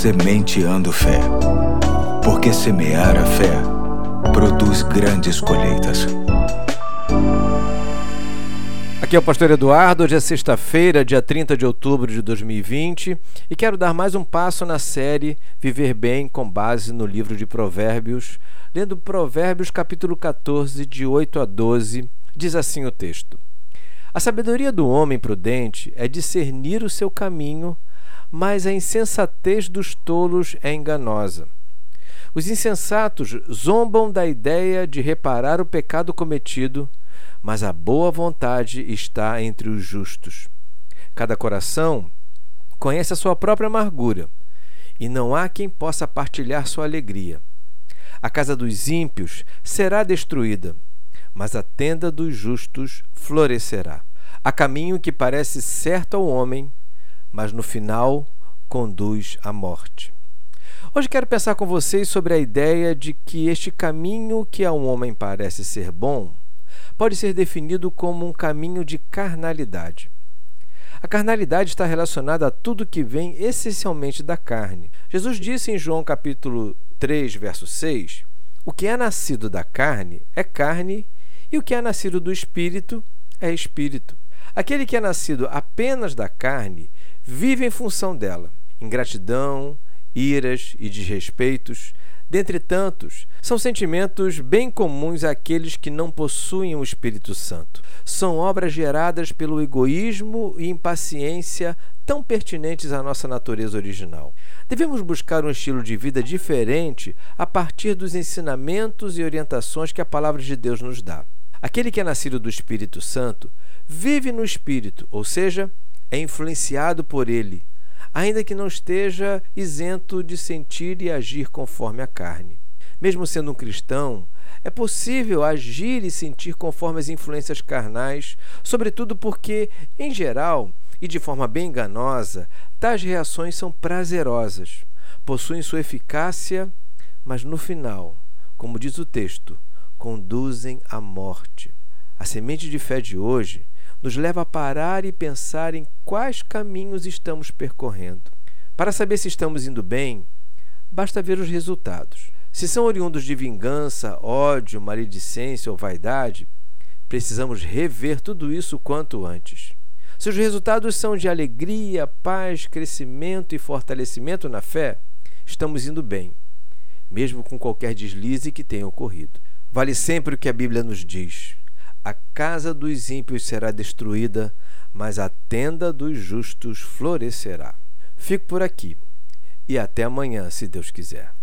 Sementeando Fé. Porque semear a fé produz grandes colheitas. Aqui é o Pastor Eduardo, hoje é sexta-feira, dia 30 de outubro de 2020, e quero dar mais um passo na série Viver Bem com base no livro de Provérbios, lendo Provérbios capítulo 14, de 8 a 12, diz assim o texto: A sabedoria do homem prudente é discernir o seu caminho mas a insensatez dos tolos é enganosa. Os insensatos zombam da ideia de reparar o pecado cometido, mas a boa vontade está entre os justos. Cada coração conhece a sua própria amargura, e não há quem possa partilhar sua alegria. A casa dos ímpios será destruída, mas a tenda dos justos florescerá. Há caminho que parece certo ao homem, mas no final conduz à morte. Hoje quero pensar com vocês sobre a ideia de que este caminho que a um homem parece ser bom pode ser definido como um caminho de carnalidade. A carnalidade está relacionada a tudo que vem essencialmente da carne. Jesus disse em João capítulo 3, verso 6: O que é nascido da carne é carne, e o que é nascido do espírito é espírito. Aquele que é nascido apenas da carne vive em função dela. Ingratidão, iras e desrespeitos, dentre tantos, são sentimentos bem comuns àqueles que não possuem o Espírito Santo. São obras geradas pelo egoísmo e impaciência tão pertinentes à nossa natureza original. Devemos buscar um estilo de vida diferente a partir dos ensinamentos e orientações que a palavra de Deus nos dá. Aquele que é nascido do Espírito Santo vive no Espírito, ou seja, é influenciado por ele, ainda que não esteja isento de sentir e agir conforme a carne. Mesmo sendo um cristão, é possível agir e sentir conforme as influências carnais, sobretudo porque, em geral e de forma bem enganosa, tais reações são prazerosas, possuem sua eficácia, mas no final, como diz o texto, conduzem à morte. A semente de fé de hoje nos leva a parar e pensar em quais caminhos estamos percorrendo. Para saber se estamos indo bem, basta ver os resultados. Se são oriundos de vingança, ódio, maledicência ou vaidade, precisamos rever tudo isso quanto antes. Se os resultados são de alegria, paz, crescimento e fortalecimento na fé, estamos indo bem, mesmo com qualquer deslize que tenha ocorrido. Vale sempre o que a Bíblia nos diz. A casa dos ímpios será destruída, mas a tenda dos justos florescerá. Fico por aqui e até amanhã, se Deus quiser.